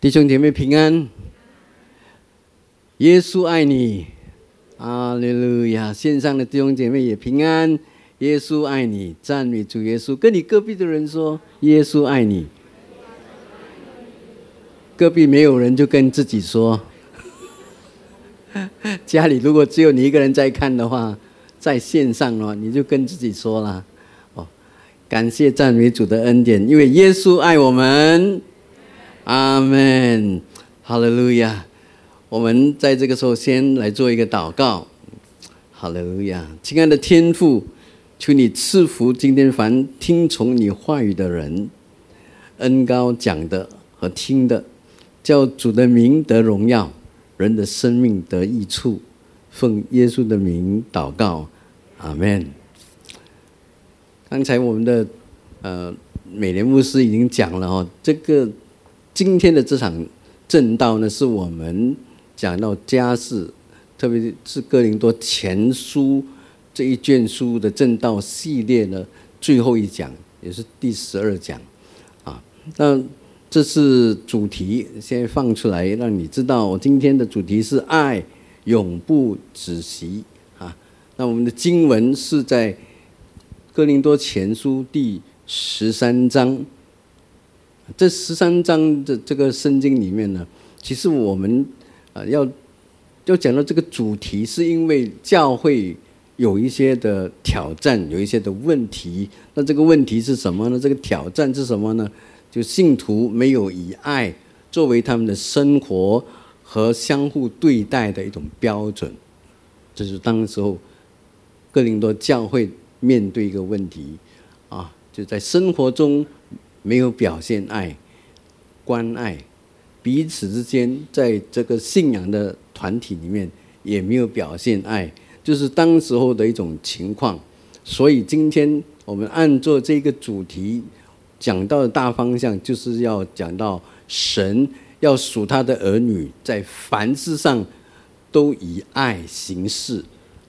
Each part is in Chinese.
弟兄姐妹平安，耶稣爱你，阿利路亚！线上的弟兄姐妹也平安，耶稣爱你，赞美主耶稣。跟你隔壁的人说，耶稣爱你。隔壁没有人就跟自己说，家里如果只有你一个人在看的话，在线上哦，你就跟自己说了哦，感谢赞美主的恩典，因为耶稣爱我们。阿门，哈利路亚！我们在这个时候先来做一个祷告。哈利路亚，亲爱的天父，求你赐福今天凡听从你话语的人，恩高讲的和听的，叫主的名得荣耀，人的生命得益处。奉耶稣的名祷告，阿门。刚才我们的呃美联牧师已经讲了哦，这个。今天的这场正道呢，是我们讲到家事，特别是哥林多前书这一卷书的正道系列的最后一讲，也是第十二讲啊。那这是主题，先放出来让你知道，我今天的主题是爱永不止息啊。那我们的经文是在哥林多前书第十三章。这十三章的这个圣经里面呢，其实我们啊要要讲到这个主题，是因为教会有一些的挑战，有一些的问题。那这个问题是什么呢？这个挑战是什么呢？就信徒没有以爱作为他们的生活和相互对待的一种标准。这是当时候哥林多教会面对一个问题啊，就在生活中。没有表现爱、关爱，彼此之间在这个信仰的团体里面也没有表现爱，就是当时候的一种情况。所以今天我们按照这个主题讲到的大方向，就是要讲到神要属他的儿女在凡事上都以爱行事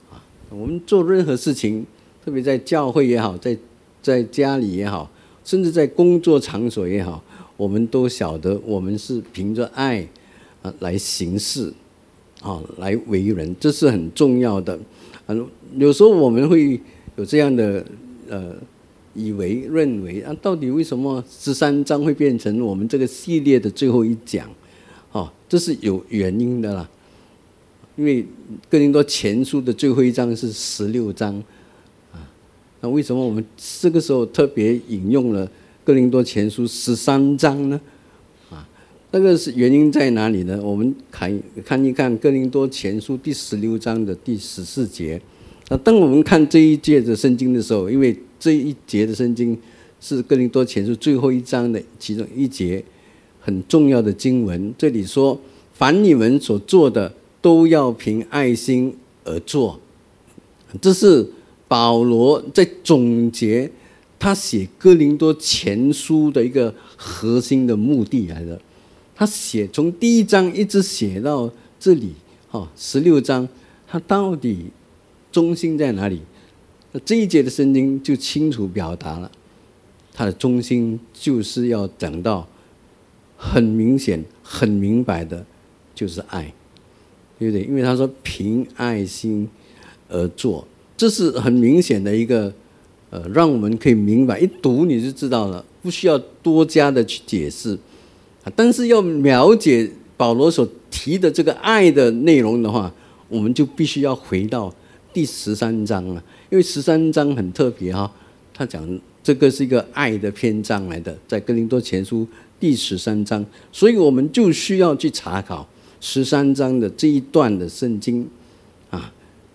啊。我们做任何事情，特别在教会也好，在在家里也好。甚至在工作场所也好，我们都晓得，我们是凭着爱啊来行事，啊来为人，这是很重要的。嗯，有时候我们会有这样的呃以为认为啊，到底为什么十三章会变成我们这个系列的最后一讲？哦，这是有原因的啦。因为哥林多前书的最后一章是十六章。那为什么我们这个时候特别引用了《哥林多前书》十三章呢？啊，那个是原因在哪里呢？我们看看一看《哥林多前书》第十六章的第十四节。那当我们看这一节的圣经的时候，因为这一节的圣经是《哥林多前书》最后一章的其中一节很重要的经文。这里说：“凡你们所做的，都要凭爱心而做。”这是。保罗在总结他写哥林多前书的一个核心的目的来的。他写从第一章一直写到这里，哈，十六章，他到底中心在哪里？这一节的圣经就清楚表达了，他的中心就是要讲到很明显、很明白的，就是爱，对不对？因为他说凭爱心而做。这是很明显的一个，呃，让我们可以明白，一读你就知道了，不需要多加的去解释，但是要了解保罗所提的这个爱的内容的话，我们就必须要回到第十三章了，因为十三章很特别哈，他讲这个是一个爱的篇章来的，在哥林多前书第十三章，所以我们就需要去查考十三章的这一段的圣经。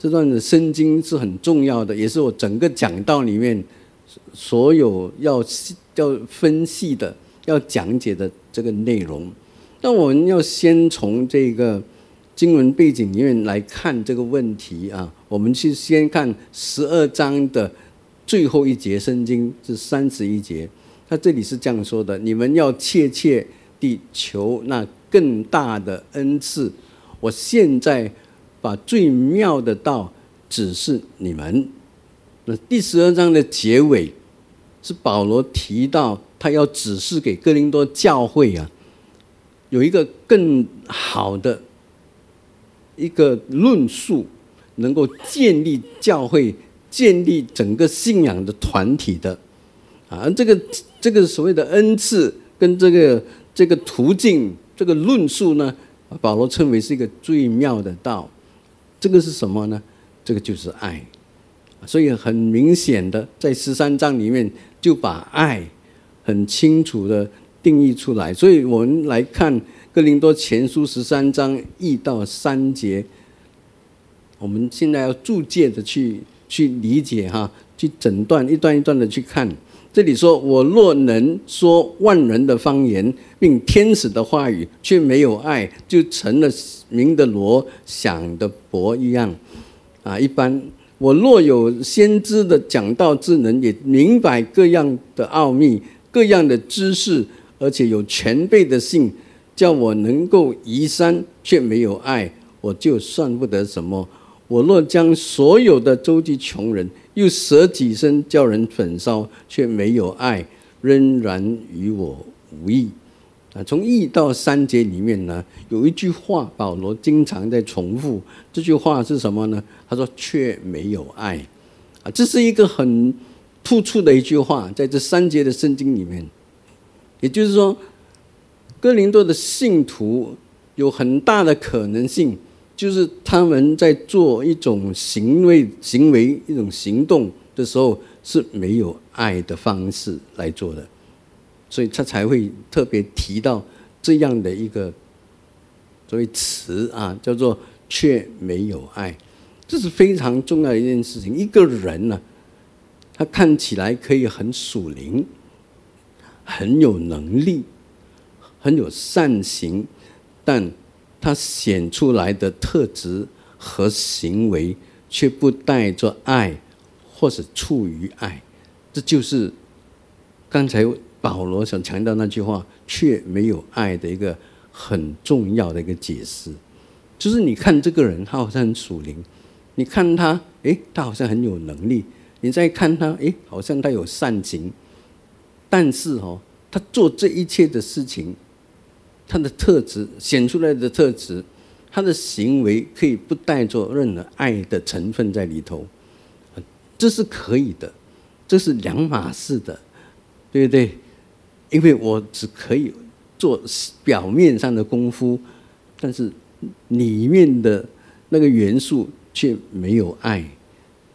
这段的圣经是很重要的，也是我整个讲道里面所有要要分析的、要讲解的这个内容。那我们要先从这个经文背景里面来看这个问题啊。我们去先看十二章的最后一节圣经是三十一节，他这里是这样说的：你们要切切地求那更大的恩赐。我现在。把最妙的道指示你们。那第十二章的结尾是保罗提到他要指示给哥林多教会啊，有一个更好的一个论述，能够建立教会、建立整个信仰的团体的啊。这个这个所谓的恩赐跟这个这个途径、这个论述呢，保罗称为是一个最妙的道。这个是什么呢？这个就是爱。所以很明显的，在十三章里面就把爱很清楚的定义出来。所以我们来看哥林多前书十三章一到三节，我们现在要注解的去去理解哈，去整段一段一段的去看。这里说：“我若能说万人的方言，并天使的话语，却没有爱，就成了明的罗，响的钹一样。”啊，一般。我若有先知的讲道之能，也明白各样的奥秘、各样的知识，而且有全备的信，叫我能够移山，却没有爱，我就算不得什么。我若将所有的周济穷人，又舍己身叫人焚烧，却没有爱，仍然与我无益。啊，从一到三节里面呢，有一句话，保罗经常在重复。这句话是什么呢？他说：“却没有爱。”啊，这是一个很突出的一句话，在这三节的圣经里面。也就是说，哥林多的信徒有很大的可能性，就是他们在做一种行为、行为一种行动的时候，是没有爱的方式来做的。所以他才会特别提到这样的一个所谓词啊，叫做“却没有爱”，这是非常重要的一件事情。一个人呢，他看起来可以很属灵，很有能力，很有善行，但他显出来的特质和行为却不带着爱，或是处于爱，这就是刚才。保罗想强调那句话，却没有爱的一个很重要的一个解释，就是你看这个人，他好像很属灵；你看他，诶，他好像很有能力；你再看他，诶，好像他有善情。但是哦，他做这一切的事情，他的特质显出来的特质，他的行为可以不带着任何爱的成分在里头，这是可以的，这是两码事的，对不对？因为我只可以做表面上的功夫，但是里面的那个元素却没有爱，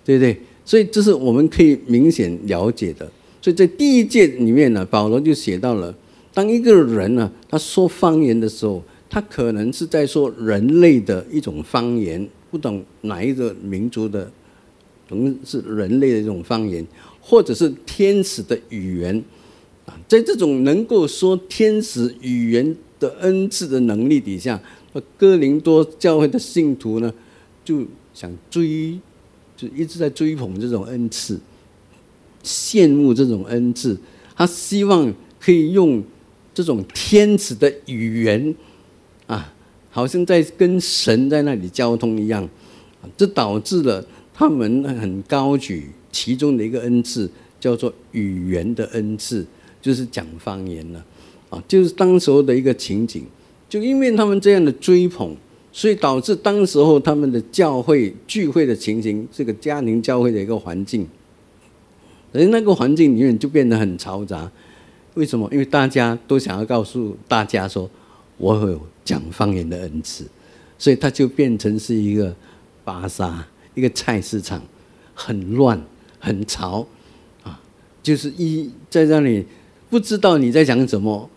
对不对？所以这是我们可以明显了解的。所以在第一届里面呢，保罗就写到了：当一个人呢，他说方言的时候，他可能是在说人类的一种方言，不懂哪一个民族的，可能是人类的一种方言，或者是天使的语言。在这种能够说天使语言的恩赐的能力底下，哥林多教会的信徒呢，就想追，就一直在追捧这种恩赐，羡慕这种恩赐。他希望可以用这种天使的语言，啊，好像在跟神在那里交通一样。这导致了他们很高举其中的一个恩赐，叫做语言的恩赐。就是讲方言了，啊，就是当时候的一个情景，就因为他们这样的追捧，所以导致当时候他们的教会聚会的情形，这个家庭教会的一个环境，而那个环境里面就变得很嘈杂。为什么？因为大家都想要告诉大家说，我有讲方言的恩赐，所以它就变成是一个巴沙，一个菜市场，很乱，很潮，啊，就是一在那里。不知道你在讲什么，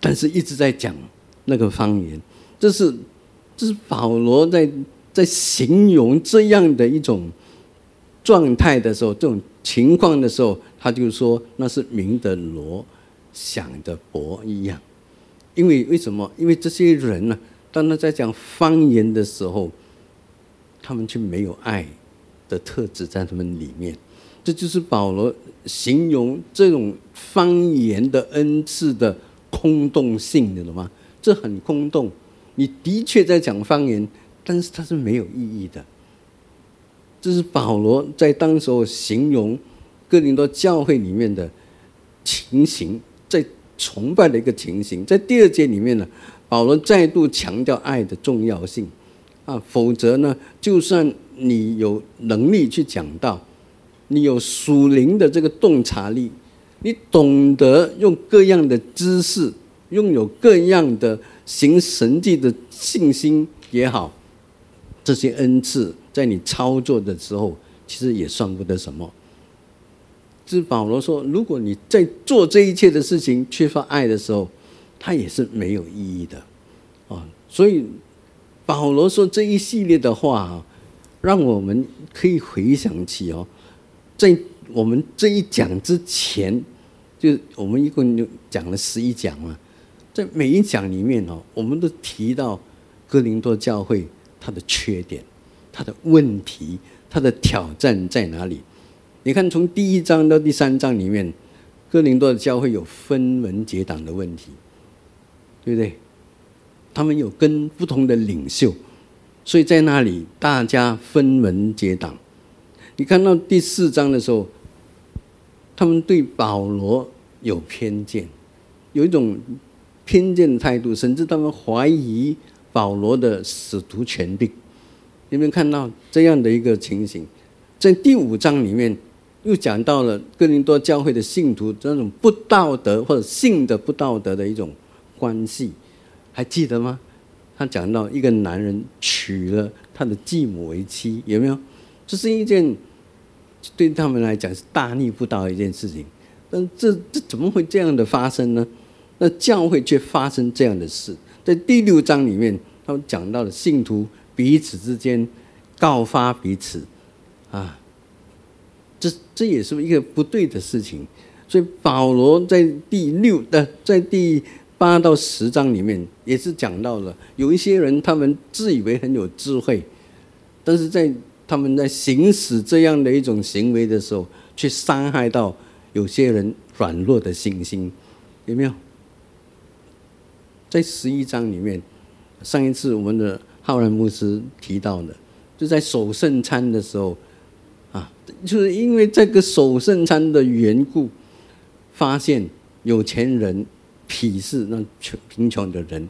但是一直在讲那个方言，这是这是保罗在在形容这样的一种状态的时候，这种情况的时候，他就说那是明的罗想的博一样，因为为什么？因为这些人呢，当他在讲方言的时候，他们却没有爱的特质在他们里面。这就是保罗形容这种方言的恩赐的空洞性，你懂吗？这很空洞。你的确在讲方言，但是它是没有意义的。这是保罗在当时候形容哥林多教会里面的情形，在崇拜的一个情形。在第二节里面呢，保罗再度强调爱的重要性啊，否则呢，就算你有能力去讲道，你有属灵的这个洞察力，你懂得用各样的知识，拥有各样的行神迹的信心也好，这些恩赐在你操作的时候，其实也算不得什么。是保罗说，如果你在做这一切的事情缺乏爱的时候，它也是没有意义的，啊，所以保罗说这一系列的话啊，让我们可以回想起哦，在我们这一讲之前，就我们一共就讲了十一讲嘛，在每一讲里面哦，我们都提到哥林多教会它的缺点、它的问题、它的挑战在哪里。你看，从第一章到第三章里面，哥林多的教会有分门结党的问题，对不对？他们有跟不同的领袖，所以在那里大家分门结党。你看到第四章的时候，他们对保罗有偏见，有一种偏见的态度，甚至他们怀疑保罗的使徒权柄。有没有看到这样的一个情形？在第五章里面。又讲到了哥林多教会的信徒这种不道德或者性的不道德的一种关系，还记得吗？他讲到一个男人娶了他的继母为妻，有没有？这是一件对他们来讲是大逆不道的一件事情。但这这怎么会这样的发生呢？那教会却发生这样的事。在第六章里面，他们讲到了信徒彼此之间告发彼此，啊。这这也是一个不对的事情，所以保罗在第六的在第八到十章里面也是讲到了，有一些人他们自以为很有智慧，但是在他们在行使这样的一种行为的时候，却伤害到有些人软弱的信心，有没有？在十一章里面，上一次我们的浩然牧师提到的，就在守圣餐的时候。啊就是因为这个守圣餐的缘故，发现有钱人鄙视那穷贫穷的人，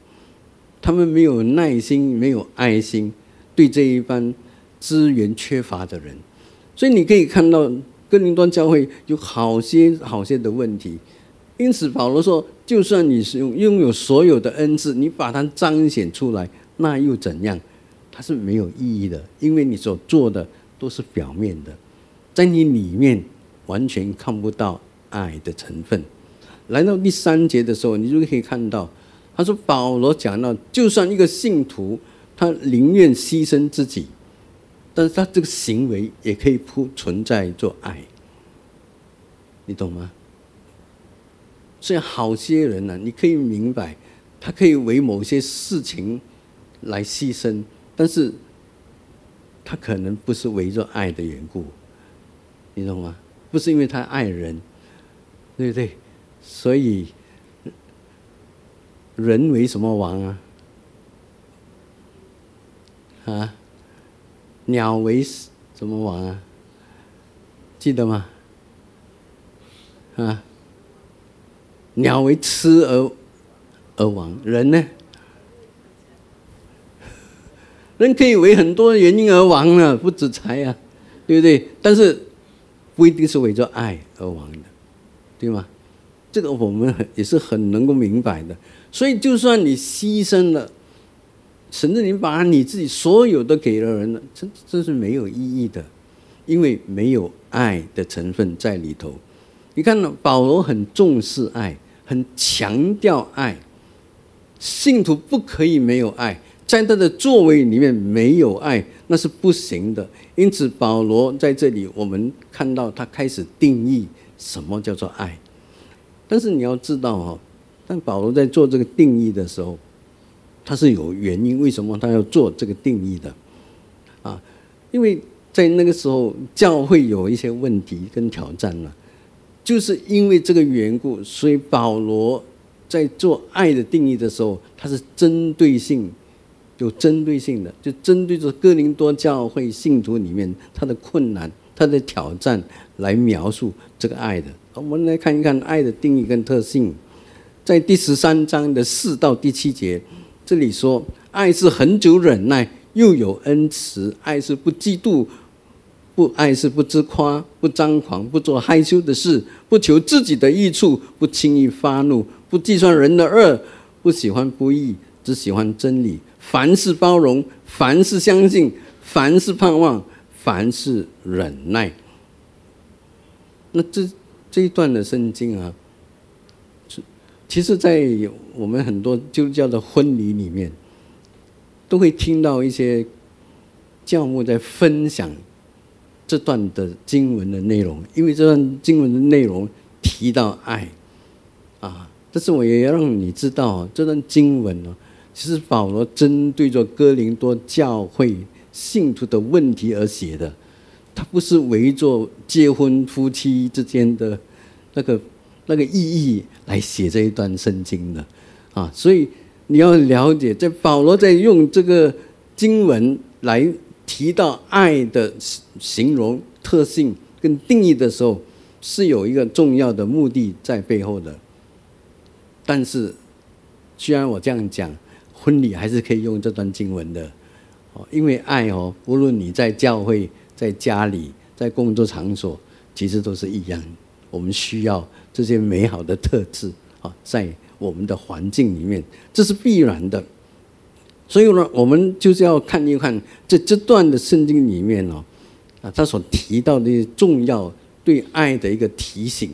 他们没有耐心，没有爱心，对这一班资源缺乏的人，所以你可以看到哥林多教会有好些好些的问题。因此保罗说，就算你是拥有所有的恩赐，你把它彰显出来，那又怎样？它是没有意义的，因为你所做的都是表面的。在你里面完全看不到爱的成分。来到第三节的时候，你就可以看到，他说保罗讲到，就算一个信徒，他宁愿牺牲自己，但是他这个行为也可以不存在做爱，你懂吗？所以好些人呢，你可以明白，他可以为某些事情来牺牲，但是他可能不是为着爱的缘故。你懂吗？不是因为他爱人，对不对？所以人为什么亡啊？啊，鸟为什么亡啊？记得吗？啊，鸟为吃而而亡，人呢？人可以为很多原因而亡呢，不止财啊，对不对？但是。不一定是为着爱而亡的，对吗？这个我们也是很能够明白的。所以，就算你牺牲了，甚至你把你自己所有都给了人了，这这是没有意义的，因为没有爱的成分在里头。你看，保罗很重视爱，很强调爱，信徒不可以没有爱。在他的座位里面没有爱，那是不行的。因此，保罗在这里，我们看到他开始定义什么叫做爱。但是你要知道哈，但保罗在做这个定义的时候，他是有原因，为什么他要做这个定义的？啊，因为在那个时候教会有一些问题跟挑战了，就是因为这个缘故，所以保罗在做爱的定义的时候，他是针对性。有针对性的，就针对着哥林多教会信徒里面他的困难、他的挑战来描述这个爱的。我们来看一看爱的定义跟特性。在第十三章的四到第七节，这里说：爱是恒久忍耐，又有恩慈；爱是不嫉妒，不爱是不自夸，不张狂，不做害羞的事，不求自己的益处，不轻易发怒，不计算人的恶，不喜欢不义，只喜欢真理。凡事包容，凡事相信，凡事盼望，凡事忍耐。那这这一段的圣经啊。其实，在我们很多基督教的婚礼里面，都会听到一些教牧在分享这段的经文的内容，因为这段经文的内容提到爱，啊，但是我也要让你知道，这段经文呢，其实保罗针对着哥林多教会信徒的问题而写的，他不是围着结婚夫妻之间的那个。那个意义来写这一段圣经的，啊，所以你要了解，在保罗在用这个经文来提到爱的形容特性跟定义的时候，是有一个重要的目的在背后的。但是，虽然我这样讲，婚礼还是可以用这段经文的，哦，因为爱哦，无论你在教会、在家里、在工作场所，其实都是一样，我们需要。这些美好的特质啊，在我们的环境里面，这是必然的。所以呢，我们就是要看一看在这段的圣经里面哦，啊，他所提到的重要对爱的一个提醒。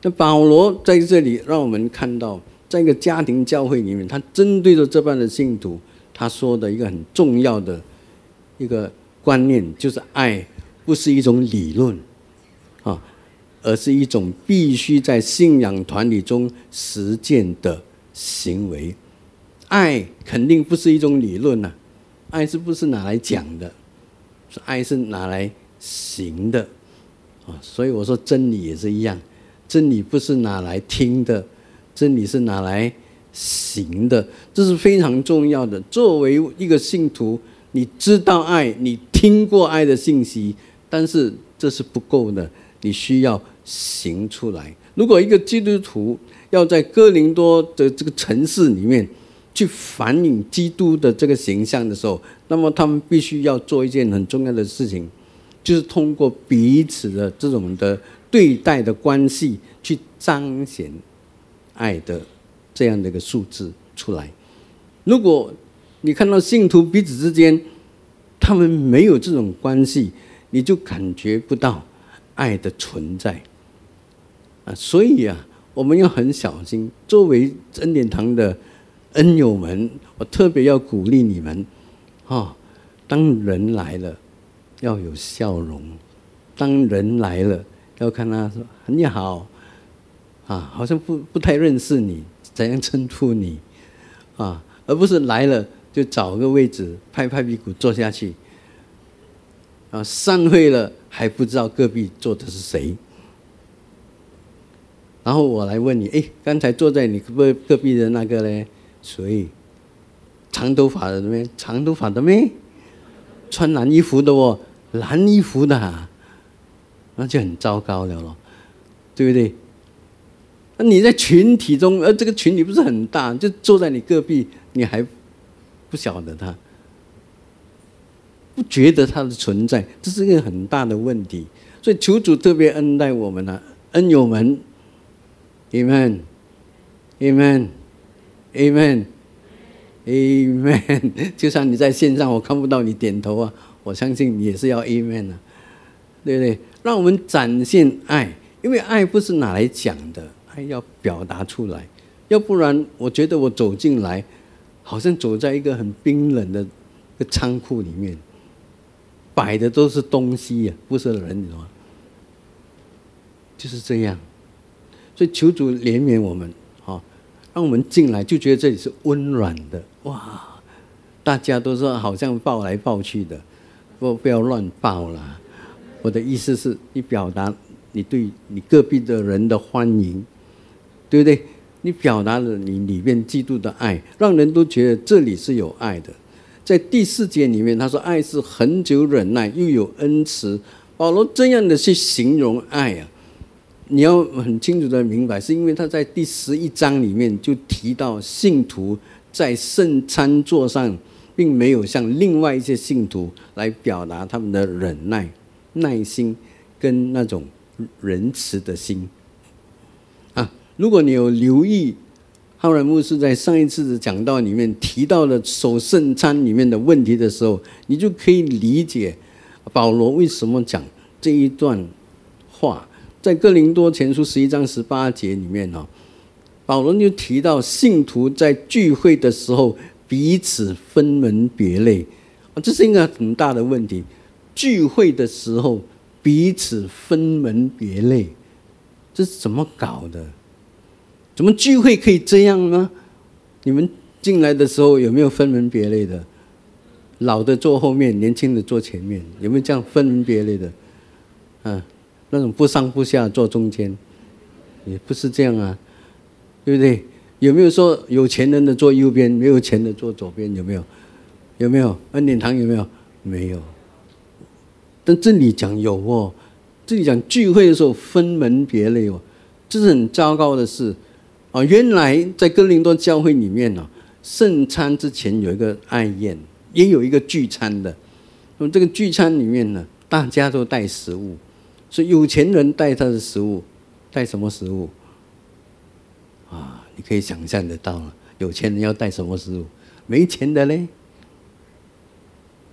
那保罗在这里让我们看到，在一个家庭教会里面，他针对着这班的信徒，他说的一个很重要的一个观念，就是爱不是一种理论啊。而是一种必须在信仰团体中实践的行为。爱肯定不是一种理论呐，爱是不是拿来讲的？是爱是拿来行的啊！所以我说真理也是一样，真理不是拿来听的，真理是拿来行的，这是非常重要的。作为一个信徒，你知道爱，你听过爱的信息，但是这是不够的，你需要。行出来。如果一个基督徒要在哥林多的这个城市里面去反映基督的这个形象的时候，那么他们必须要做一件很重要的事情，就是通过彼此的这种的对待的关系，去彰显爱的这样的一个数字出来。如果你看到信徒彼此之间他们没有这种关系，你就感觉不到爱的存在。啊，所以啊，我们要很小心。作为恩典堂的恩友们，我特别要鼓励你们，哈，当人来了，要有笑容；当人来了，要看他说你好，啊，好像不不太认识你，怎样称呼你，啊，而不是来了就找个位置拍拍屁股坐下去，啊，散会了还不知道隔壁坐的是谁。然后我来问你，哎，刚才坐在你隔隔壁的那个呢？谁？长头发的没？长头发的没？穿蓝衣服的哦，蓝衣服的，那就很糟糕了咯，对不对？那你在群体中，而这个群体不是很大，就坐在你隔壁，你还不晓得他，不觉得他的存在，这是一个很大的问题。所以求主特别恩待我们啊，恩友们。Amen，Amen，Amen。就算你在线上，我看不到你点头啊，我相信你也是要 Amen 啊，对不对？让我们展现爱，因为爱不是拿来讲的，爱要表达出来。要不然，我觉得我走进来，好像走在一个很冰冷的个仓库里面，摆的都是东西呀，不是人，你知道吗？就是这样。所以求主怜悯我们，好，让我们进来就觉得这里是温暖的，哇！大家都说好像抱来抱去的，不不要乱抱啦。我的意思是你表达你对你隔壁的人的欢迎，对不对？你表达了你里面基督的爱，让人都觉得这里是有爱的。在第四节里面，他说爱是恒久忍耐，又有恩慈。保罗这样的去形容爱啊。你要很清楚的明白，是因为他在第十一章里面就提到信徒在圣餐桌上，并没有向另外一些信徒来表达他们的忍耐、耐心跟那种仁慈的心。如果你有留意。浩然牧师在上一次的讲道里面提到了守圣餐里面的问题的时候，你就可以理解保罗为什么讲这一段话。在哥林多前书十一章十八节里面呢，保罗就提到信徒在聚会的时候彼此分门别类啊，这是一个很大的问题。聚会的时候彼此分门别类，这是怎么搞的？怎么聚会可以这样呢？你们进来的时候有没有分门别类的？老的坐后面，年轻的坐前面，有没有这样分门别类的？啊，那种不上不下坐中间，也不是这样啊，对不对？有没有说有钱人的坐右边，没有钱的坐左边？有没有？有没有？恩典堂有没有？没有。但这里讲有哦，这里讲聚会的时候分门别类哦，这是很糟糕的事。啊，原来在哥林多教会里面呢，圣餐之前有一个爱宴，也有一个聚餐的。那么这个聚餐里面呢，大家都带食物，所以有钱人带他的食物，带什么食物？啊，你可以想象得到，有钱人要带什么食物？没钱的嘞，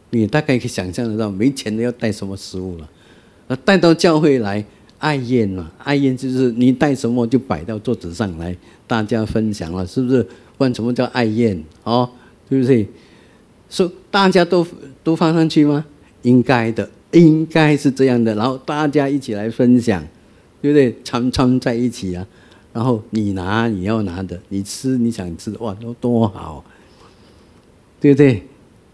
你大概可以想象得到，没钱的要带什么食物了？那带到教会来。爱宴嘛，爱宴就是你带什么就摆到桌子上来，大家分享了，是不是？问什么叫爱宴？哦，对不对？说大家都都放上去吗？应该的，应该是这样的。然后大家一起来分享，对不对？常常在一起啊。然后你拿你要拿的，你吃你想吃，哇，都多好，对不对？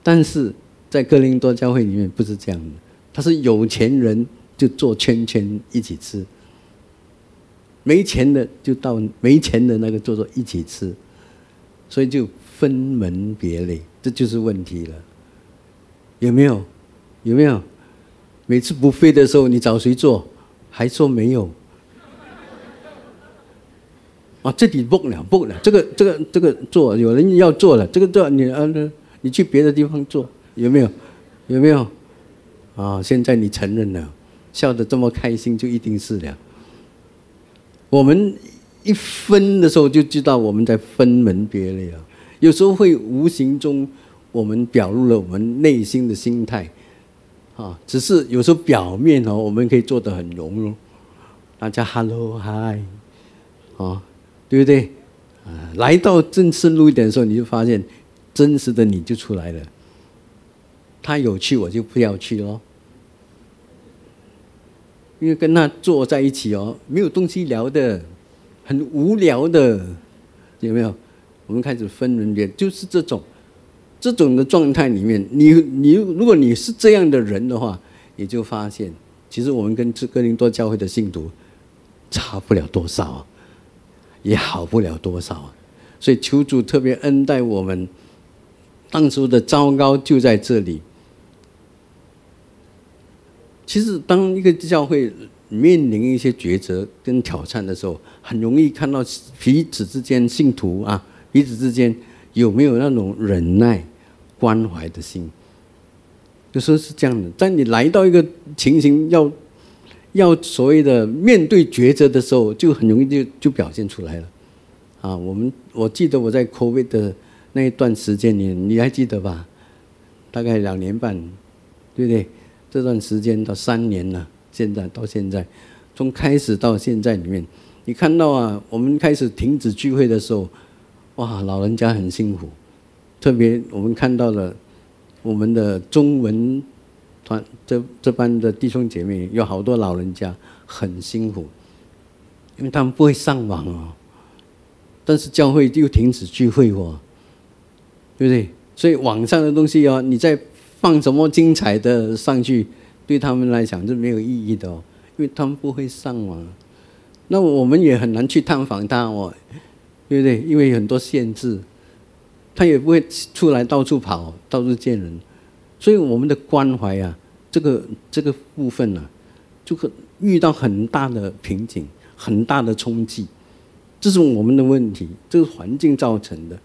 但是在哥林多教会里面不是这样的，他是有钱人。就做圈圈一起吃，没钱的就到没钱的那个坐坐一起吃，所以就分门别类，这就是问题了。有没有？有没有？每次不飞的时候，你找谁做？还说没有。啊，这里不了不了，这个这个这个做，有人要做了，这个做你啊，你去别的地方做，有没有？有没有？啊，现在你承认了。笑得这么开心，就一定是了。我们一分的时候就知道我们在分门别类啊。有时候会无形中，我们表露了我们内心的心态，啊，只是有时候表面哦，我们可以做得很融融，大家 hello hi，啊，对不对？啊，来到正深入一点的时候，你就发现真实的你就出来了。他有去，我就不要去喽。因为跟他坐在一起哦，没有东西聊的，很无聊的，有没有？我们开始分门别，就是这种，这种的状态里面，你你如果你是这样的人的话，你就发现，其实我们跟哥林多教会的信徒差不了多少啊，也好不了多少啊。所以求主特别恩待我们，当初的糟糕就在这里。其实，当一个教会面临一些抉择跟挑战的时候，很容易看到彼此之间信徒啊，彼此之间有没有那种忍耐、关怀的心。有时候是这样的，在你来到一个情形要要所谓的面对抉择的时候，就很容易就就表现出来了。啊，我们我记得我在 COVID 的那一段时间里，你还记得吧？大概两年半，对不对？这段时间到三年了，现在到现在，从开始到现在里面，你看到啊，我们开始停止聚会的时候，哇，老人家很辛苦，特别我们看到了我们的中文团这这班的弟兄姐妹有好多老人家很辛苦，因为他们不会上网哦，但是教会又停止聚会哦，对不对？所以网上的东西哦，你在。放什么精彩的上去，对他们来讲是没有意义的哦，因为他们不会上网，那我们也很难去探访他哦，对不对？因为很多限制，他也不会出来到处跑，到处见人，所以我们的关怀啊，这个这个部分呢，就遇到很大的瓶颈，很大的冲击，这是我们的问题，这是环境造成的，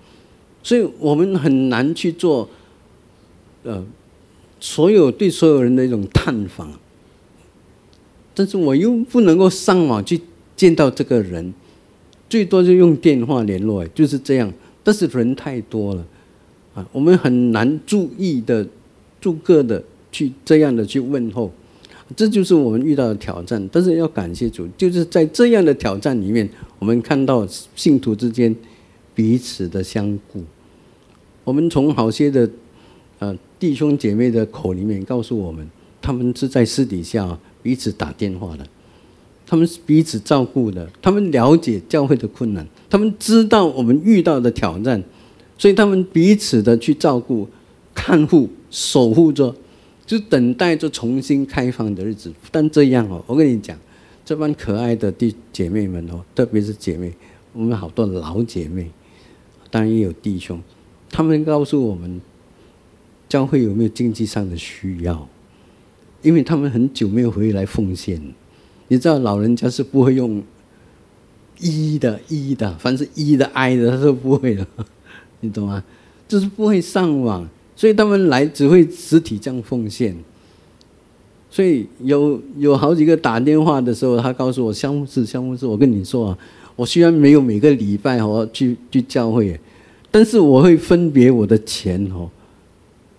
所以我们很难去做，呃，所有对所有人的一种探访。但是我又不能够上网去见到这个人，最多就用电话联络，就是这样。但是人太多了，啊，我们很难注意的、逐个的去这样的去问候，这就是我们遇到的挑战。但是要感谢主，就是在这样的挑战里面，我们看到信徒之间彼此的相顾。我们从好些的呃弟兄姐妹的口里面告诉我们，他们是在私底下。彼此打电话的，他们是彼此照顾的，他们了解教会的困难，他们知道我们遇到的挑战，所以他们彼此的去照顾、看护、守护着，就等待着重新开放的日子。但这样哦，我跟你讲，这帮可爱的弟姐妹们哦，特别是姐妹，我们好多老姐妹，当然也有弟兄，他们告诉我们，教会有没有经济上的需要？因为他们很久没有回来奉献，你知道老人家是不会用一的、一的，凡是一的、I 的，他都不会的，你懂吗？就是不会上网，所以他们来只会实体这样奉献。所以有有好几个打电话的时候，他告诉我：“相互是相互是，我跟你说啊，我虽然没有每个礼拜哦去去教会，但是我会分别我的钱哦，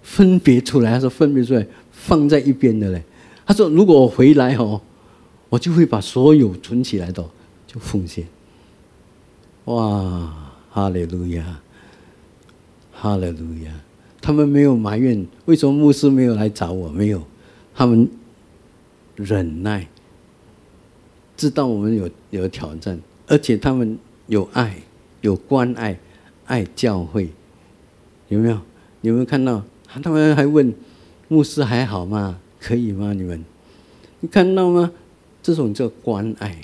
分别出来。”他说：“分别出来。”放在一边的嘞，他说：“如果我回来哦，我就会把所有存起来的就奉献。”哇，哈利路亚，哈利路亚！他们没有埋怨，为什么牧师没有来找我？没有，他们忍耐，知道我们有有挑战，而且他们有爱，有关爱，爱教会，有没有？有没有看到？他们还问。牧师还好吗？可以吗？你们，你看到吗？这种叫关爱。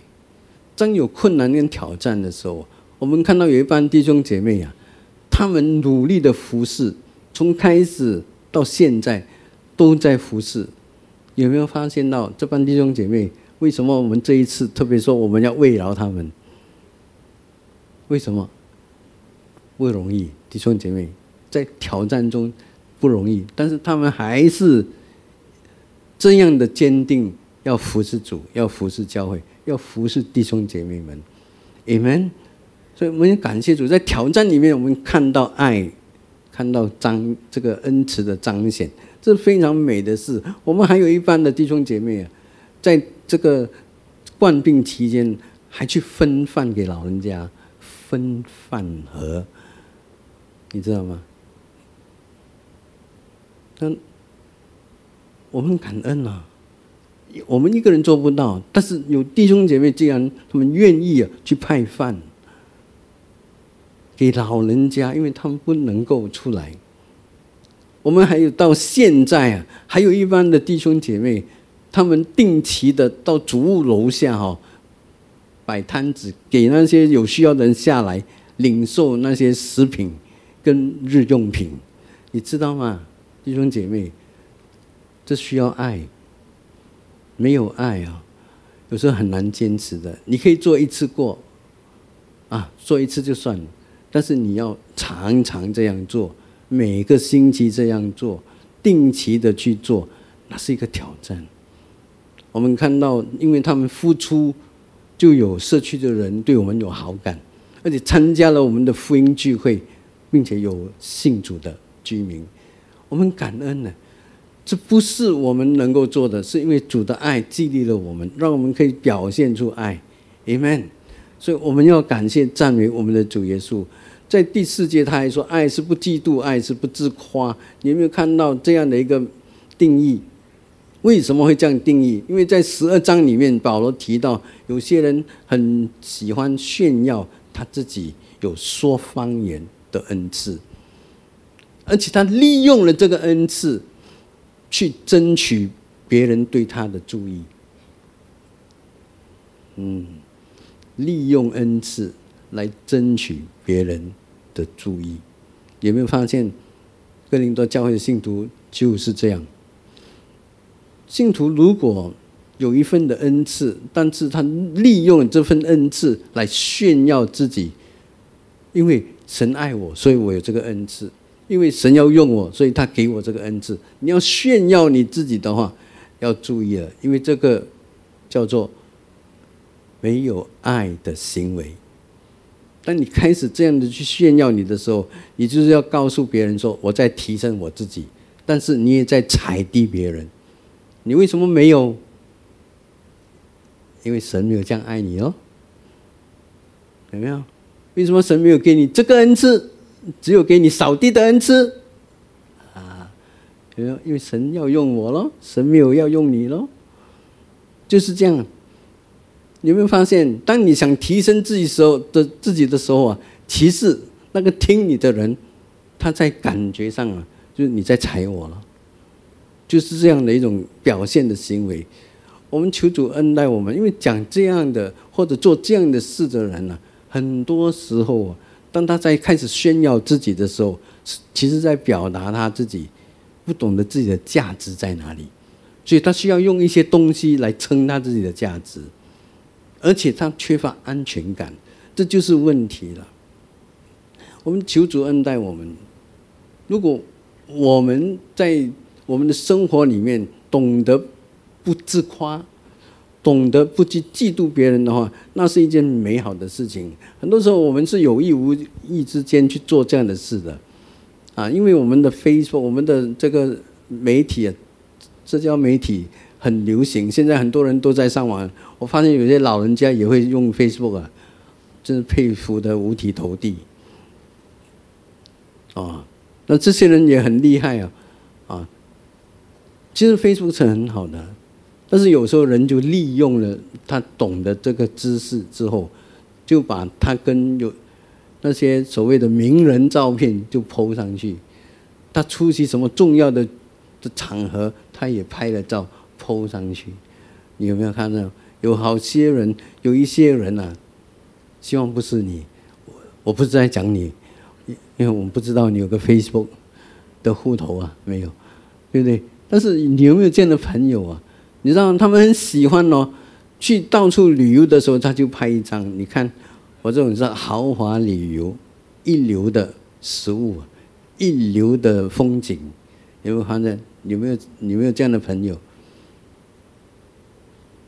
当有困难跟挑战的时候，我们看到有一班弟兄姐妹啊，他们努力的服侍，从开始到现在都在服侍。有没有发现到这班弟兄姐妹？为什么我们这一次特别说我们要慰劳他们？为什么？不容易，弟兄姐妹在挑战中。不容易，但是他们还是这样的坚定，要服侍主，要服侍教会，要服侍弟兄姐妹们，Amen。所以我们感谢主，在挑战里面，我们看到爱，看到彰这个恩慈的彰显，这是非常美的事。我们还有一班的弟兄姐妹啊，在这个患病期间，还去分饭给老人家，分饭盒，你知道吗？但我们感恩啊，我们一个人做不到，但是有弟兄姐妹，既然他们愿意啊去派饭给老人家，因为他们不能够出来。我们还有到现在啊，还有一般的弟兄姐妹，他们定期的到主屋楼下哈摆摊子，给那些有需要的人下来领受那些食品跟日用品，你知道吗？弟兄姐妹，这需要爱。没有爱啊，有时候很难坚持的。你可以做一次过，啊，做一次就算了。但是你要常常这样做，每个星期这样做，定期的去做，那是一个挑战。我们看到，因为他们付出，就有社区的人对我们有好感，而且参加了我们的福音聚会，并且有信主的居民。我们感恩呢，这不是我们能够做的，是因为主的爱激励了我们，让我们可以表现出爱，Amen。所以我们要感谢赞美我们的主耶稣。在第四节他还说，爱是不嫉妒，爱是不自夸。你有没有看到这样的一个定义？为什么会这样定义？因为在十二章里面，保罗提到有些人很喜欢炫耀他自己有说方言的恩赐。而且他利用了这个恩赐，去争取别人对他的注意。嗯，利用恩赐来争取别人的注意，有没有发现？哥林多教会的信徒就是这样。信徒如果有一份的恩赐，但是他利用这份恩赐来炫耀自己，因为神爱我，所以我有这个恩赐；因为神要用我，所以他给我这个恩赐。你要炫耀你自己的话，要注意了，因为这个叫做没有爱的行为。当你开始这样的去炫耀你的时候，你就是要告诉别人说我在提升我自己，但是你也在踩低别人。你为什么没有？因为神没有这样爱你哦，有没有？为什么神没有给你这个恩赐，只有给你扫地的恩赐？啊，有没有？因为神要用我咯，神没有要用你咯，就是这样。有没有发现，当你想提升自己时候的自己的时候啊，其实那个听你的人，他在感觉上啊，就是你在踩我了，就是这样的一种表现的行为。我们求主恩待我们，因为讲这样的或者做这样的事的人呢，很多时候啊，当他在开始炫耀自己的时候，其实在表达他自己不懂得自己的价值在哪里，所以他需要用一些东西来撑他自己的价值，而且他缺乏安全感，这就是问题了。我们求主恩待我们，如果我们在我们的生活里面懂得。不自夸，懂得不去嫉妒别人的话，那是一件美好的事情。很多时候，我们是有意无意之间去做这样的事的，啊，因为我们的 Facebook，我们的这个媒体啊，社交媒体很流行，现在很多人都在上网。我发现有些老人家也会用 Facebook 啊，真是佩服的五体投地。啊，那这些人也很厉害啊，啊，其实 Facebook 是很好的。但是有时候人就利用了他懂得这个知识之后，就把他跟有那些所谓的名人照片就 PO 上去。他出席什么重要的的场合，他也拍了照 PO 上去。你有没有看到？有好些人，有一些人呐，希望不是你，我我不是在讲你，因为我们不知道你有个 Facebook 的户头啊，没有，对不对？但是你有没有这样的朋友啊？你知道他们很喜欢哦，去到处旅游的时候，他就拍一张。你看，我这种是豪华旅游，一流的食物，一流的风景，有没有发现？有没有有没有这样的朋友？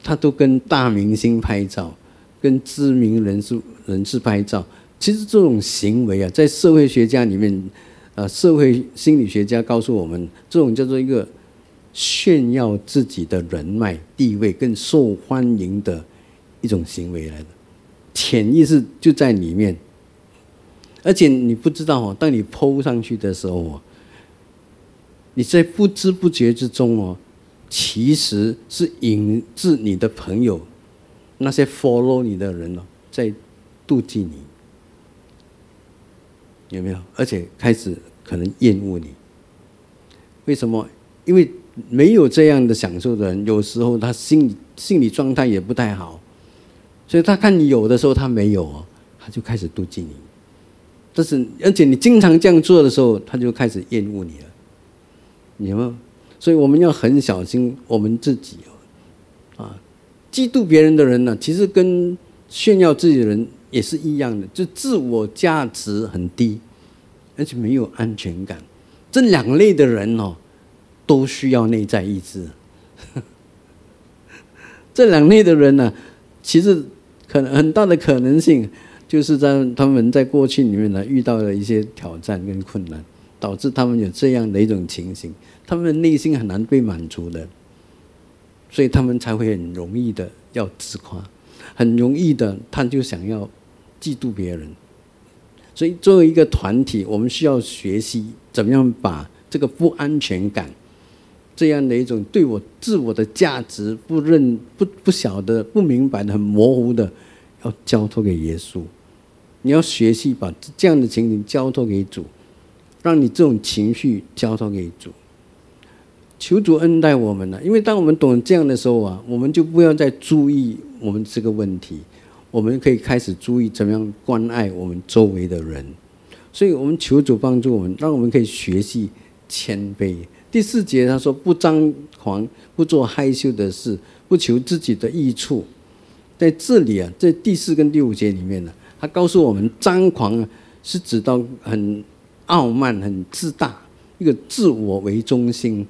他都跟大明星拍照，跟知名人士人士拍照。其实这种行为啊，在社会学家里面，呃，社会心理学家告诉我们，这种叫做一个。炫耀自己的人脉地位更受欢迎的一种行为来的，潜意识就在里面，而且你不知道哦，当你抛上去的时候哦，你在不知不觉之中哦，其实是引致你的朋友那些 follow 你的人哦，在妒忌你，有没有？而且开始可能厌恶你，为什么？因为。没有这样的享受的人，有时候他心理心理状态也不太好，所以他看你有的时候他没有哦，他就开始妒忌你。但是而且你经常这样做的时候，他就开始厌恶你了。你们，所以我们要很小心我们自己哦，啊，嫉妒别人的人呢，其实跟炫耀自己的人也是一样的，就自我价值很低，而且没有安全感。这两类的人哦。都需要内在意志。这两类的人呢，其实可能很大的可能性，就是在他们在过去里面呢遇到了一些挑战跟困难，导致他们有这样的一种情形，他们的内心很难被满足的，所以他们才会很容易的要自夸，很容易的他就想要嫉妒别人。所以作为一个团体，我们需要学习怎么样把这个不安全感。这样的一种对我自我的价值不认不不晓得不明白的很模糊的，要交托给耶稣。你要学习把这样的情形交托给主，让你这种情绪交托给主。求主恩待我们呢，因为当我们懂这样的时候啊，我们就不要再注意我们这个问题，我们可以开始注意怎么样关爱我们周围的人。所以我们求主帮助我们，让我们可以学习谦卑。第四节他说：“不张狂，不做害羞的事，不求自己的益处。”在这里啊，在第四跟第五节里面呢，他告诉我们，张狂是指到很傲慢、很自大，一个自我为中心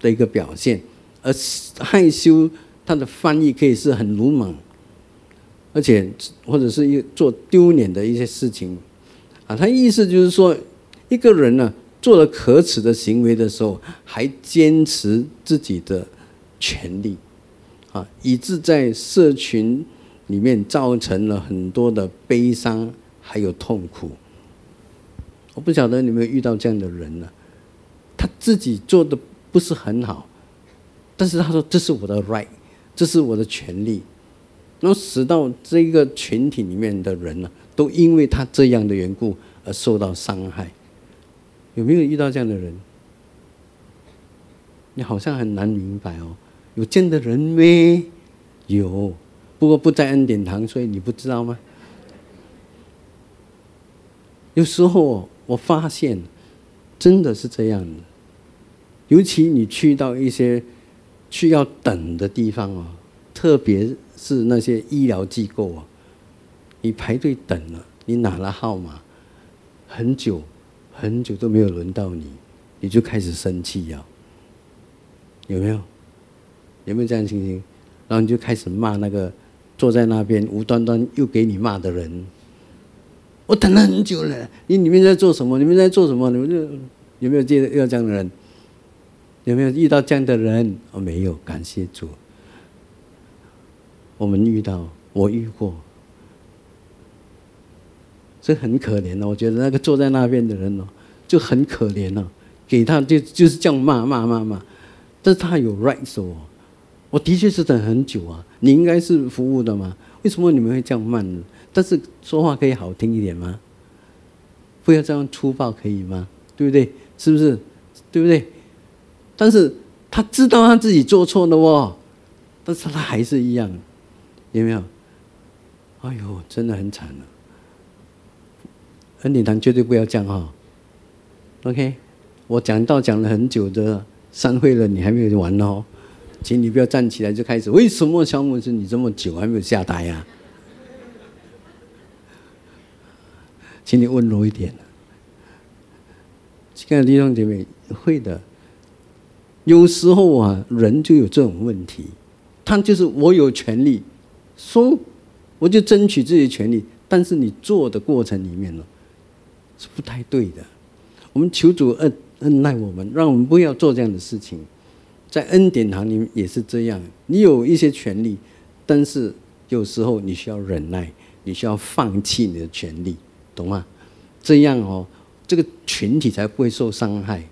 的一个表现；而害羞，它的翻译可以是很鲁莽，而且或者是一做丢脸的一些事情啊。他意思就是说，一个人呢。做了可耻的行为的时候，还坚持自己的权利，啊，以致在社群里面造成了很多的悲伤还有痛苦。我不晓得你有没有遇到这样的人呢？他自己做的不是很好，但是他说这是我的 right，这是我的权利，然后使到这个群体里面的人呢，都因为他这样的缘故而受到伤害。有没有遇到这样的人？你好像很难明白哦。有这样的人咩？有，不过不在恩典堂，所以你不知道吗？有时候我发现，真的是这样的。尤其你去到一些需要等的地方哦，特别是那些医疗机构啊，你排队等了，你拿了号码，很久。很久都没有轮到你，你就开始生气呀？有没有？有没有这样的情形？然后你就开始骂那个坐在那边无端端又给你骂的人。我等了很久了，你你们在做什么？你们在做什么？你们就有没有见到这样的人？有没有遇到这样的人？哦，没有，感谢主。我们遇到，我遇过。这很可怜的，我觉得那个坐在那边的人哦，就很可怜了。给他就就是这样骂骂骂骂，但是他有 right 说，我的确是等很久啊。你应该是服务的嘛，为什么你们会这样慢呢？但是说话可以好听一点吗？不要这样粗暴可以吗？对不对？是不是？对不对？但是他知道他自己做错了哦，但是他还是一样，有没有？哎呦，真的很惨了。恩典堂绝对不要这样哈，OK，我讲到讲了很久的散会了，你还没有完哦，请你不要站起来就开始。为什么小牧师你这么久还没有下台呀？请你温柔一点。亲爱的弟兄姐妹，会的。有时候啊，人就有这种问题，他就是我有权利说，我就争取自己的权利，但是你做的过程里面呢？是不太对的。我们求主恩恩待我们，让我们不要做这样的事情。在恩典堂里面也是这样，你有一些权利，但是有时候你需要忍耐，你需要放弃你的权利，懂吗？这样哦，这个群体才不会受伤害，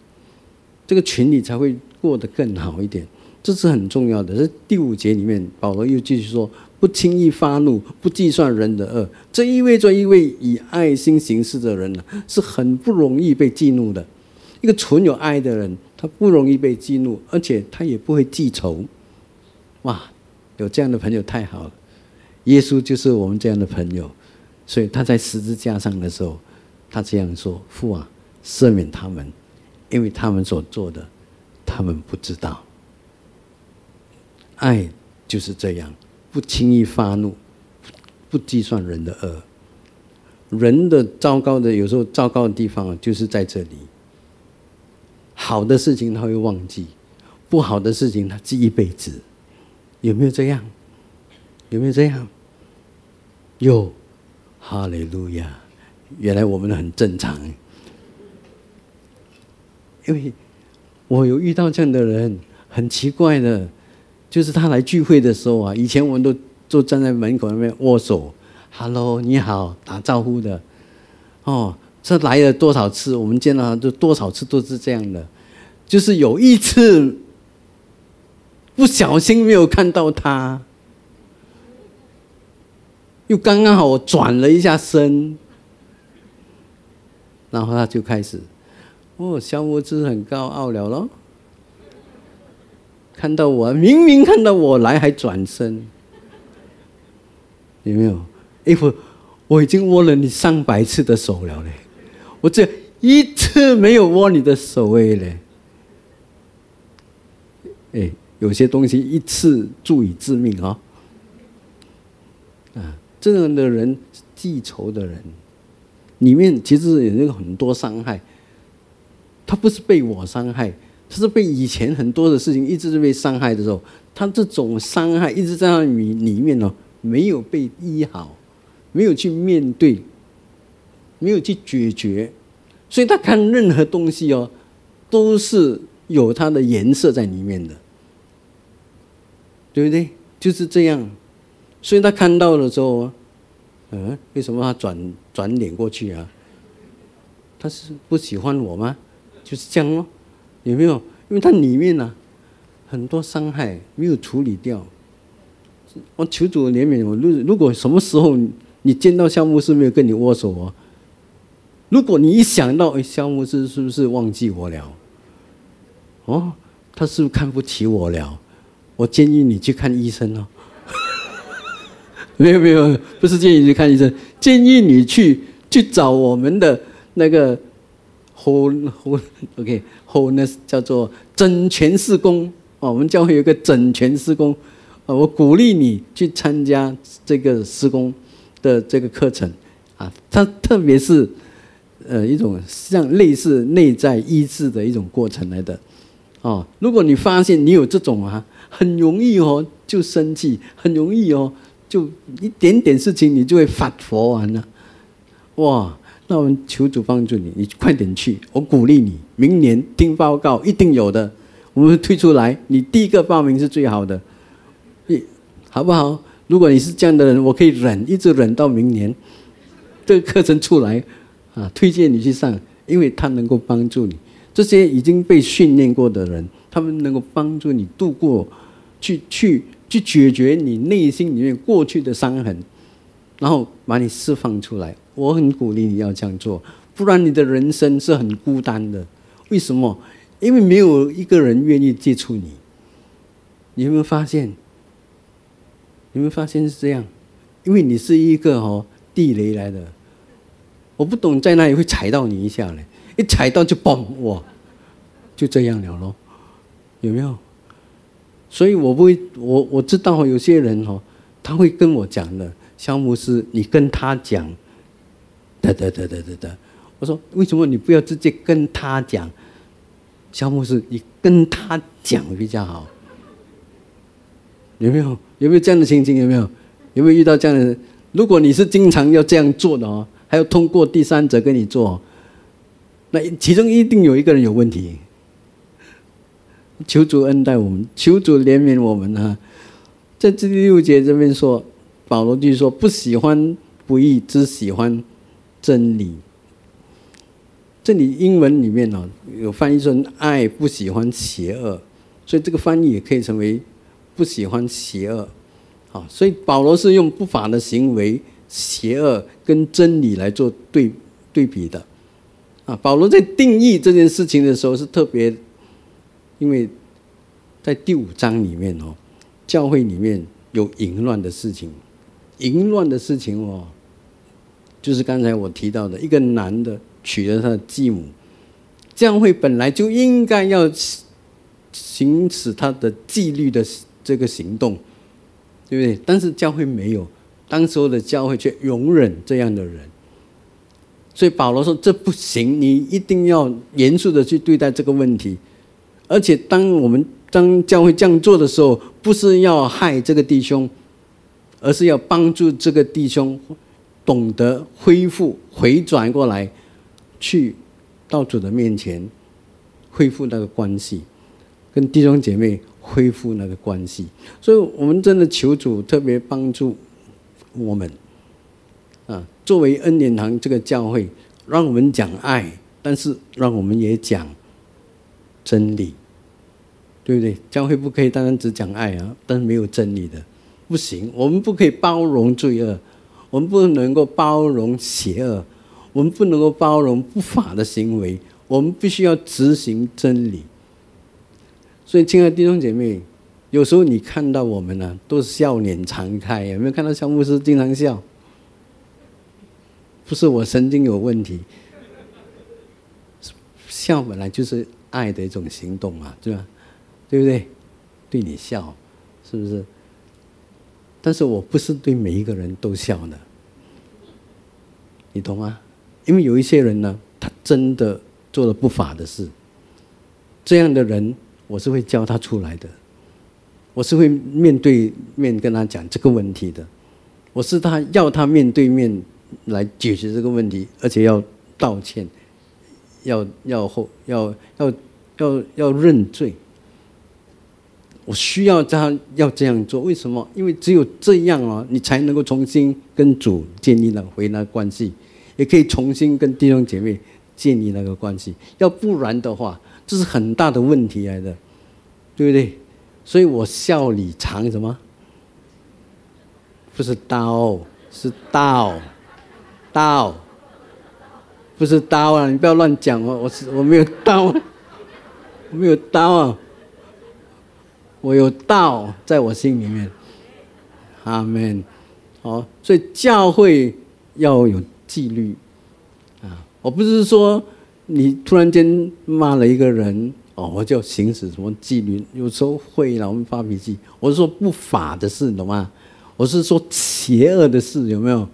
这个群体才会过得更好一点。这是很重要的。在第五节里面，保罗又继续说。不轻易发怒，不计算人的恶，这意味着一位以爱心行事的人呢，是很不容易被激怒的。一个存有爱的人，他不容易被激怒，而且他也不会记仇。哇，有这样的朋友太好了！耶稣就是我们这样的朋友，所以他在十字架上的时候，他这样说：“父啊，赦免他们，因为他们所做的，他们不知道。”爱就是这样。不轻易发怒，不计算人的恶。人的糟糕的，有时候糟糕的地方就是在这里。好的事情他会忘记，不好的事情他记一辈子。有没有这样？有没有这样？有，哈利路亚！原来我们很正常。因为我有遇到这样的人，很奇怪的。就是他来聚会的时候啊，以前我们都都站在门口那边握手，“Hello，你好”，打招呼的。哦，这来了多少次，我们见到他都多少次都是这样的。就是有一次不小心没有看到他，又刚刚好我转了一下身，然后他就开始，哦，小拇指很高傲了咯。看到我，明明看到我来还转身，有没有？哎，我我已经握了你上百次的手了嘞，我这一次没有握你的手哎嘞，哎，有些东西一次足以致命啊！啊，这样的人记仇的人，里面其实有很多伤害。他不是被我伤害，他是被以前很多的事情一直是被伤害的时候，他这种伤害一直在那里里面哦，没有被医好，没有去面对，没有去解决，所以他看任何东西哦，都是有它的颜色在里面的，对不对？就是这样，所以他看到的时候，嗯，为什么他转转脸过去啊？他是不喜欢我吗？就是这样哦，有没有？因为它里面呢，很多伤害没有处理掉。我求主怜悯我。如如果什么时候你见到肖牧师没有跟你握手哦，如果你一想到哎，肖牧师是不是忘记我了？哦，他是不是看不起我了？我建议你去看医生哦。没有没有，不是建议你去看医生，建议你去去找我们的那个。后后，OK，后呢叫做整全施工哦。我们教会有一个整全施工，啊，我鼓励你去参加这个施工的这个课程啊。它特别是呃一种像类似内在医治的一种过程来的哦。如果你发现你有这种啊，很容易哦就生气，很容易哦就一点点事情你就会发佛完了，哇！那我们求主帮助你，你快点去，我鼓励你。明年听报告一定有的，我们推出来，你第一个报名是最好的，你好不好？如果你是这样的人，我可以忍，一直忍到明年，这个课程出来，啊，推荐你去上，因为他能够帮助你。这些已经被训练过的人，他们能够帮助你度过，去去去解决你内心里面过去的伤痕，然后把你释放出来。我很鼓励你要这样做，不然你的人生是很孤单的。为什么？因为没有一个人愿意接触你。你有没有发现？有没有发现是这样？因为你是一个哦地雷来的，我不懂在哪里会踩到你一下嘞，一踩到就嘣哇，就这样了咯。有没有？所以我不会，我我知道有些人哦，他会跟我讲的，肖牧师，你跟他讲。得得得得得得，我说为什么你不要直接跟他讲？肖牧师，你跟他讲比较好，有没有？有没有这样的情形？有没有？有没有遇到这样的？如果你是经常要这样做的哦，还要通过第三者跟你做，那其中一定有一个人有问题。求主恩待我们，求主怜悯我们啊！在第六节这边说，保罗就是说不喜欢不义，只喜欢。真理，这里英文里面呢有翻译成“爱不喜欢邪恶”，所以这个翻译也可以成为“不喜欢邪恶”。好，所以保罗是用不法的行为、邪恶跟真理来做对对比的。啊，保罗在定义这件事情的时候是特别，因为在第五章里面哦，教会里面有淫乱的事情，淫乱的事情哦。就是刚才我提到的一个男的娶了他的继母，教会本来就应该要行使他的纪律的这个行动，对不对？但是教会没有，当时候的教会却容忍这样的人，所以保罗说这不行，你一定要严肃的去对待这个问题。而且当我们当教会这样做的时候，不是要害这个弟兄，而是要帮助这个弟兄。懂得恢复、回转过来，去到主的面前，恢复那个关系，跟弟兄姐妹恢复那个关系。所以，我们真的求主特别帮助我们啊！作为恩典堂这个教会，让我们讲爱，但是让我们也讲真理，对不对？教会不可以单单只讲爱啊，但是没有真理的不行。我们不可以包容罪恶。我们不能够包容邪恶，我们不能够包容不法的行为，我们必须要执行真理。所以，亲爱的弟兄姐妹，有时候你看到我们呢，都是笑脸常开，有没有看到小牧师经常笑？不是我神经有问题，笑本来就是爱的一种行动嘛，对吧？对不对？对你笑，是不是？但是我不是对每一个人都笑的，你懂吗？因为有一些人呢，他真的做了不法的事，这样的人我是会教他出来的，我是会面对面跟他讲这个问题的，我是他要他面对面来解决这个问题，而且要道歉，要要后要要要要认罪。我需要他要这样做，为什么？因为只有这样啊，你才能够重新跟主建立了回那关系，也可以重新跟弟兄姐妹建立那个关系。要不然的话，这是很大的问题来的，对不对？所以我笑里藏什么？不是刀，是道，道，不是刀啊！你不要乱讲哦，我是我没有刀，我没有刀啊。我有道在我心里面，阿门。好，所以教会要有纪律啊！我不是说你突然间骂了一个人哦，我就行使什么纪律？有时候会了，我们发脾气。我是说不法的事，懂吗？我是说邪恶的事，有没有？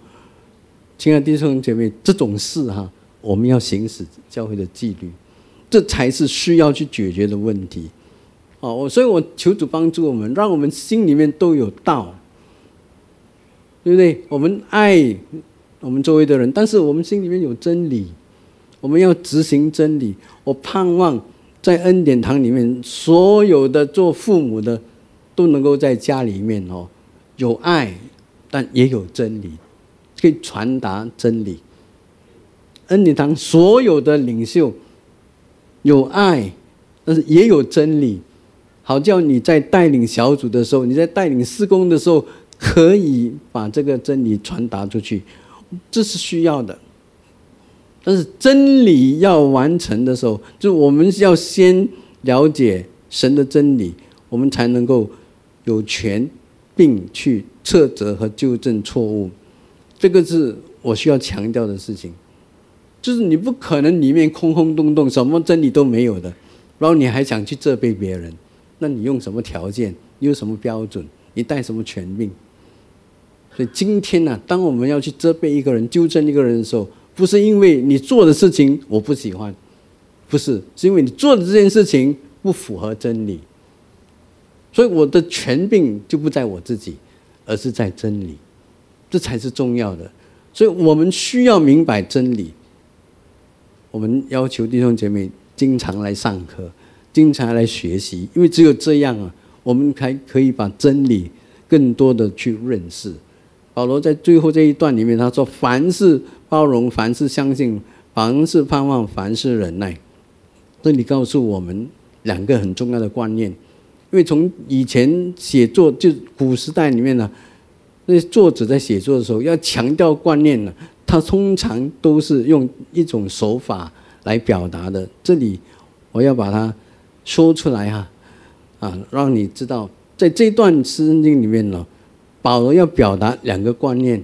亲爱的弟兄姐妹，这种事哈，我们要行使教会的纪律，这才是需要去解决的问题。哦，我所以，我求主帮助我们，让我们心里面都有道，对不对？我们爱我们周围的人，但是我们心里面有真理，我们要执行真理。我盼望在恩典堂里面，所有的做父母的都能够在家里面哦，有爱，但也有真理，可以传达真理。恩典堂所有的领袖有爱，但是也有真理。好叫你在带领小组的时候，你在带领施工的时候，可以把这个真理传达出去，这是需要的。但是真理要完成的时候，就我们要先了解神的真理，我们才能够有权并去斥责和纠正错误。这个是我需要强调的事情，就是你不可能里面空空洞洞，什么真理都没有的，然后你还想去责备别人。那你用什么条件？你有什么标准？你带什么权柄？所以今天呢，当我们要去责备一个人、纠正一个人的时候，不是因为你做的事情我不喜欢，不是，是因为你做的这件事情不符合真理。所以我的权柄就不在我自己，而是在真理，这才是重要的。所以我们需要明白真理。我们要求弟兄姐妹经常来上课。经常来学习，因为只有这样啊，我们才可以把真理更多的去认识。保罗在最后这一段里面，他说：“凡事包容，凡事相信，凡事盼望，凡事忍耐。”这里告诉我们两个很重要的观念。因为从以前写作就古时代里面呢，那作者在写作的时候要强调观念呢，他通常都是用一种手法来表达的。这里我要把它。说出来哈，啊，让你知道，在这段诗经里面呢，保罗要表达两个观念，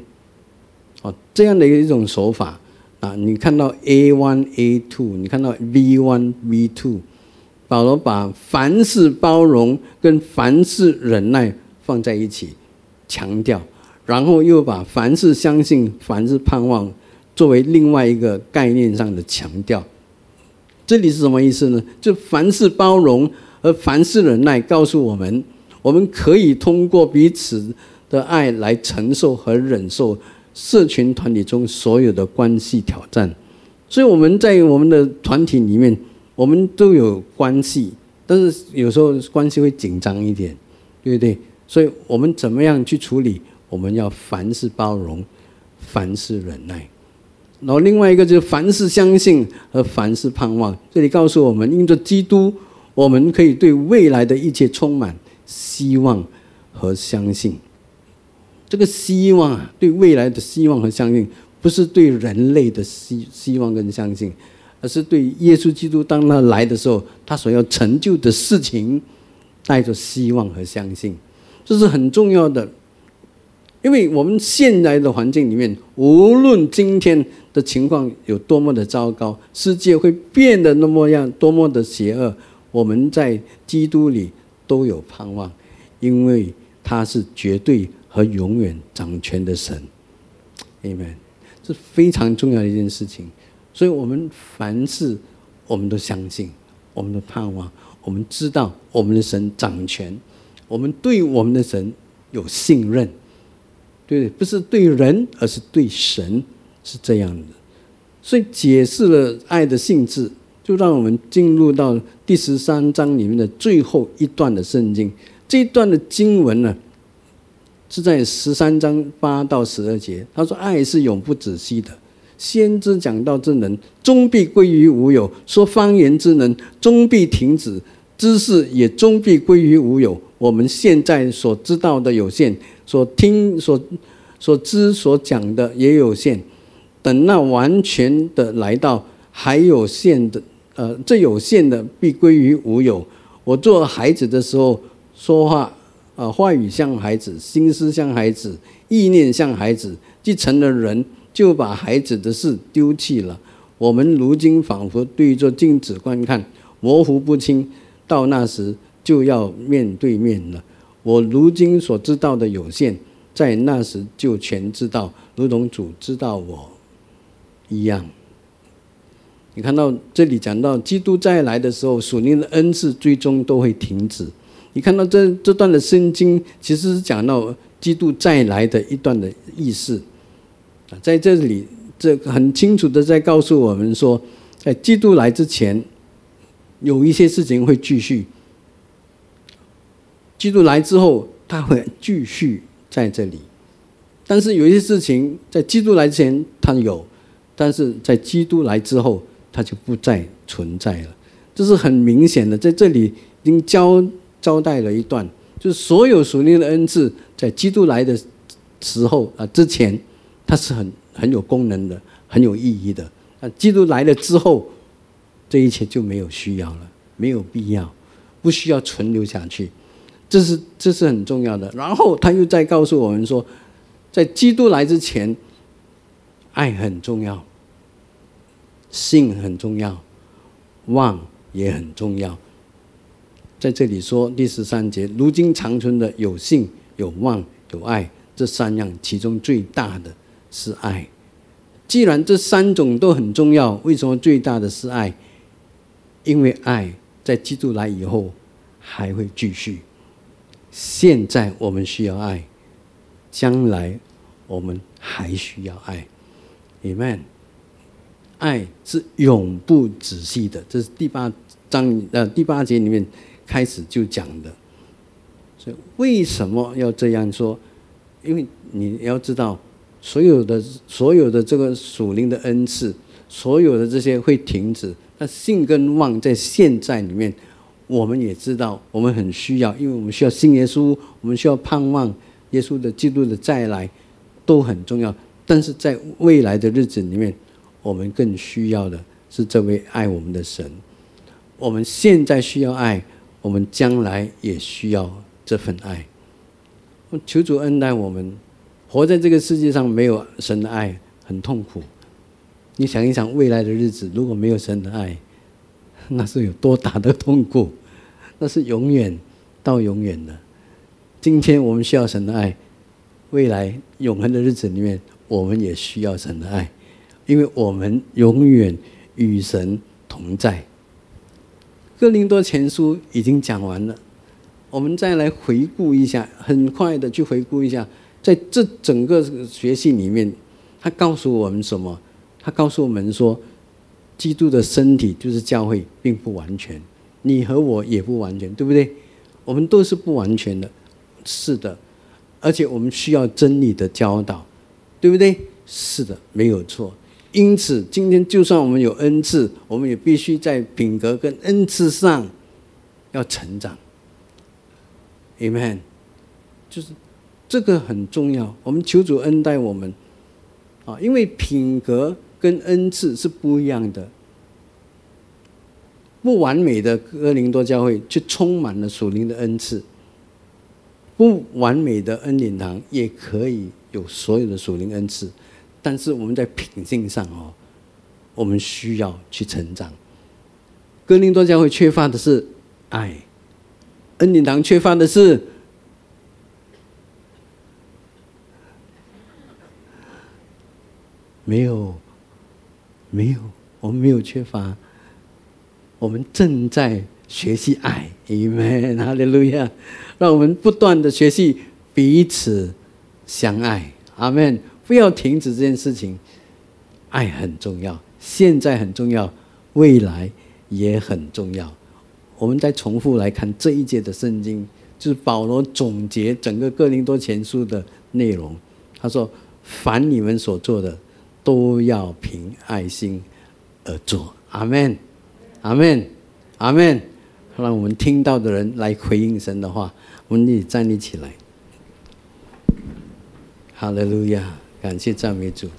哦，这样的一种手法啊，你看到 A one A two，你看到 V one V two，保罗把凡事包容跟凡事忍耐放在一起强调，然后又把凡事相信、凡事盼望作为另外一个概念上的强调。这里是什么意思呢？就凡事包容和凡事忍耐，告诉我们，我们可以通过彼此的爱来承受和忍受社群团体中所有的关系挑战。所以我们在我们的团体里面，我们都有关系，但是有时候关系会紧张一点，对不对？所以我们怎么样去处理？我们要凡事包容，凡事忍耐。然后另外一个就是凡事相信和凡事盼望。这里告诉我们，因着基督，我们可以对未来的一切充满希望和相信。这个希望啊，对未来的希望和相信，不是对人类的希希望跟相信，而是对耶稣基督当他来的时候，他所要成就的事情，带着希望和相信，这是很重要的。因为我们现在的环境里面，无论今天的情况有多么的糟糕，世界会变得那么样多么的邪恶，我们在基督里都有盼望，因为他是绝对和永远掌权的神。Amen，这非常重要的一件事情。所以，我们凡事我们都相信，我们的盼望，我们知道我们的神掌权，我们对我们的神有信任，对不是对人，而是对神，是这样的。所以，解释了爱的性质，就让我们进入到第十三章里面的最后一段的圣经。这一段的经文呢，是在十三章八到十二节。他说：“爱是永不止息的。”先知讲道之能终必归于无有，说方言之能终必停止，知识也终必归于无有。我们现在所知道的有限，所听所所知所讲的也有限。等那完全的来到，还有限的，呃，这有限的必归于无有。我做孩子的时候说话，啊，话语像孩子，心思像孩子，意念像孩子，既成了人。就把孩子的事丢弃了。我们如今仿佛对着镜子观看，模糊不清。到那时就要面对面了。我如今所知道的有限，在那时就全知道，如同主知道我一样。你看到这里讲到基督再来的时候，属灵的恩赐最终都会停止。你看到这这段的圣经，其实是讲到基督再来的一段的意思。在这里，这很清楚的在告诉我们说，在基督来之前，有一些事情会继续；基督来之后，他会继续在这里。但是有一些事情在基督来之前他有，但是在基督来之后，他就不再存在了。这是很明显的，在这里已经交交代了一段，就是所有属灵的恩赐，在基督来的时候啊之前。它是很很有功能的，很有意义的。那基督来了之后，这一切就没有需要了，没有必要，不需要存留下去。这是这是很重要的。然后他又再告诉我们说，在基督来之前，爱很重要，信很重要，望也很重要。在这里说第十三节，如今长存的有信、有望、有爱这三样，其中最大的。是爱，既然这三种都很重要，为什么最大的是爱？因为爱在基督来以后还会继续。现在我们需要爱，将来我们还需要爱。Amen。爱是永不止息的，这是第八章呃第八节里面开始就讲的。所以为什么要这样说？因为你要知道。所有的所有的这个属灵的恩赐，所有的这些会停止。那信跟望在现在里面，我们也知道，我们很需要，因为我们需要信耶稣，我们需要盼望耶稣的基督的再来，都很重要。但是在未来的日子里面，我们更需要的是这位爱我们的神。我们现在需要爱，我们将来也需要这份爱。求主恩待我们。活在这个世界上没有神的爱，很痛苦。你想一想，未来的日子如果没有神的爱，那是有多大的痛苦？那是永远到永远的。今天我们需要神的爱，未来永恒的日子里面，我们也需要神的爱，因为我们永远与神同在。哥林多前书已经讲完了，我们再来回顾一下，很快的去回顾一下。在这整个学习里面，他告诉我们什么？他告诉我们说，基督的身体就是教会，并不完全。你和我也不完全，对不对？我们都是不完全的，是的。而且我们需要真理的教导，对不对？是的，没有错。因此，今天就算我们有恩赐，我们也必须在品格跟恩赐上要成长。Amen，就是。这个很重要，我们求主恩待我们，啊，因为品格跟恩赐是不一样的。不完美的哥林多教会却充满了属灵的恩赐，不完美的恩典堂也可以有所有的属灵恩赐，但是我们在品性上哦，我们需要去成长。哥林多教会缺乏的是爱、恩典堂缺乏的是没有，没有，我们没有缺乏，我们正在学习爱，Amen，哈利路亚！让我们不断的学习彼此相爱，阿门！不要停止这件事情，爱很重要，现在很重要，未来也很重要。我们再重复来看这一节的圣经，就是保罗总结整个哥林多前书的内容。他说：“凡你们所做的。”都要凭爱心而做，阿门，阿门，阿门。让我们听到的人来回应神的话，我们一起站立起来。哈利路亚，感谢赞美主。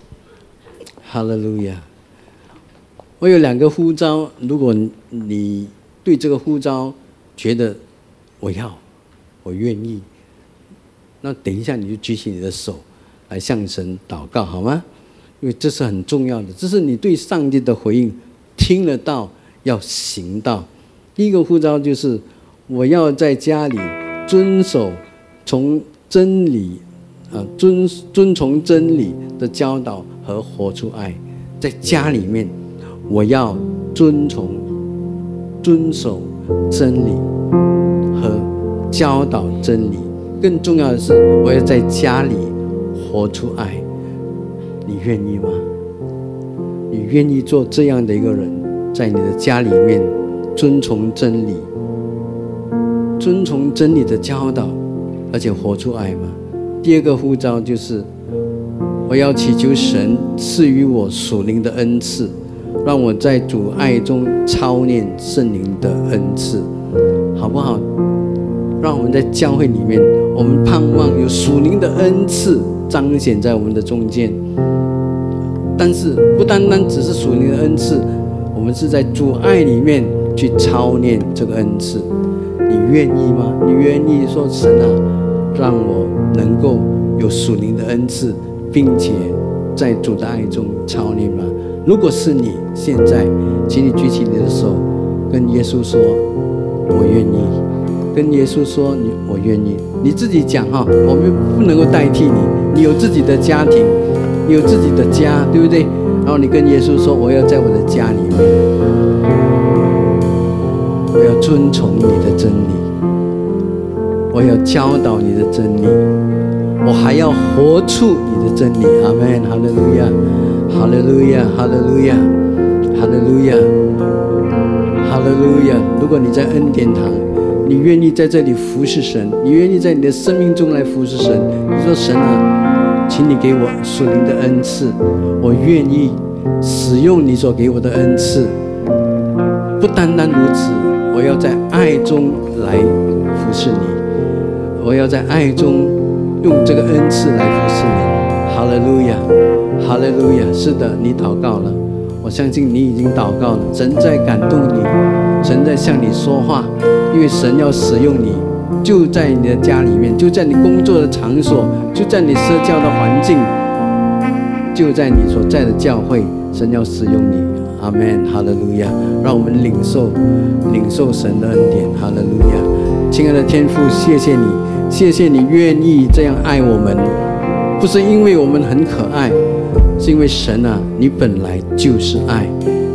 哈利路亚。我有两个呼召，如果你对这个呼召觉得我要，我愿意，那等一下你就举起你的手来向神祷告，好吗？因为这是很重要的，这是你对上帝的回应，听得到，要行道。第一个呼召就是，我要在家里遵守从真理，啊，遵遵从真理的教导和活出爱，在家里面，我要遵从、遵守真理和教导真理。更重要的是，我要在家里活出爱。你愿意吗？你愿意做这样的一个人，在你的家里面遵从真理，遵从真理的教导，而且活出爱吗？第二个呼召就是，我要祈求神赐予我属灵的恩赐，让我在主爱中操练圣灵的恩赐，好不好？让我们在教会里面，我们盼望有属灵的恩赐彰显在我们的中间。但是不单单只是属灵的恩赐，我们是在主爱里面去操练这个恩赐。你愿意吗？你愿意说神啊，让我能够有属灵的恩赐，并且在主的爱中操练吗？如果是你，现在，请你举起你的手，跟耶稣说：“我愿意。”跟耶稣说：“你，我愿意。”你自己讲哈，我们不能够代替你。你有自己的家庭。有自己的家，对不对？然后你跟耶稣说：“我要在我的家里面，我要遵从你的真理，我要教导你的真理，我还要活出你的真理。”阿门！哈利路亚！哈利路亚！哈利路亚！哈利路亚！哈利路亚！如果你在恩典堂，你愿意在这里服侍神，你愿意在你的生命中来服侍神，你说神啊。请你给我属灵的恩赐，我愿意使用你所给我的恩赐。不单单如此，我要在爱中来服侍你，我要在爱中用这个恩赐来服侍你。哈利路亚，哈利路亚。是的，你祷告了，我相信你已经祷告了。神在感动你，神在向你说话，因为神要使用你。就在你的家里面，就在你工作的场所，就在你社交的环境，就在你所在的教会，神要使用你。阿门，哈利路亚！让我们领受领受神的恩典。哈利路亚！亲爱的天父，谢谢你，谢谢你愿意这样爱我们，不是因为我们很可爱，是因为神啊，你本来就是爱，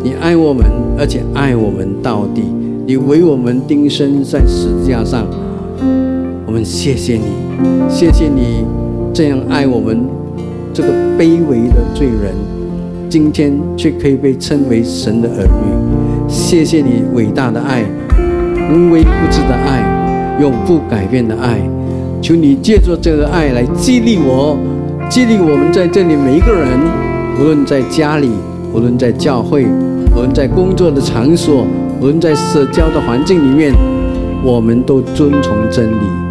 你爱我们，而且爱我们到底，你为我们钉身在十字架上。我们谢谢你，谢谢你这样爱我们这个卑微的罪人，今天却可以被称为神的儿女。谢谢你伟大的爱，无微不至的爱，永不改变的爱。求你借助这个爱来激励我，激励我们在这里每一个人，无论在家里，无论在教会，无论在工作的场所，无论在社交的环境里面，我们都遵从真理。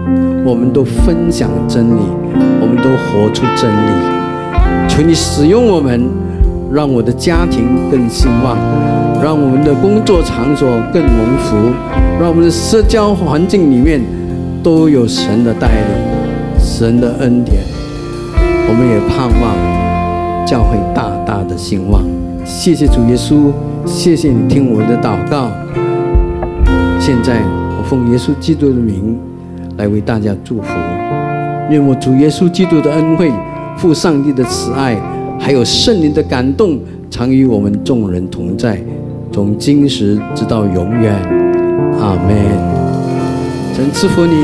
我们都分享真理，我们都活出真理。求你使用我们，让我的家庭更兴旺，让我们的工作场所更蒙福，让我们的社交环境里面都有神的带领、神的恩典。我们也盼望教会大大的兴旺。谢谢主耶稣，谢谢你听我的祷告。现在我奉耶稣基督的名来为大家祝福。愿我主耶稣基督的恩惠、父上帝的慈爱，还有圣灵的感动，常与我们众人同在，从今时直到永远。阿门。神赐福你，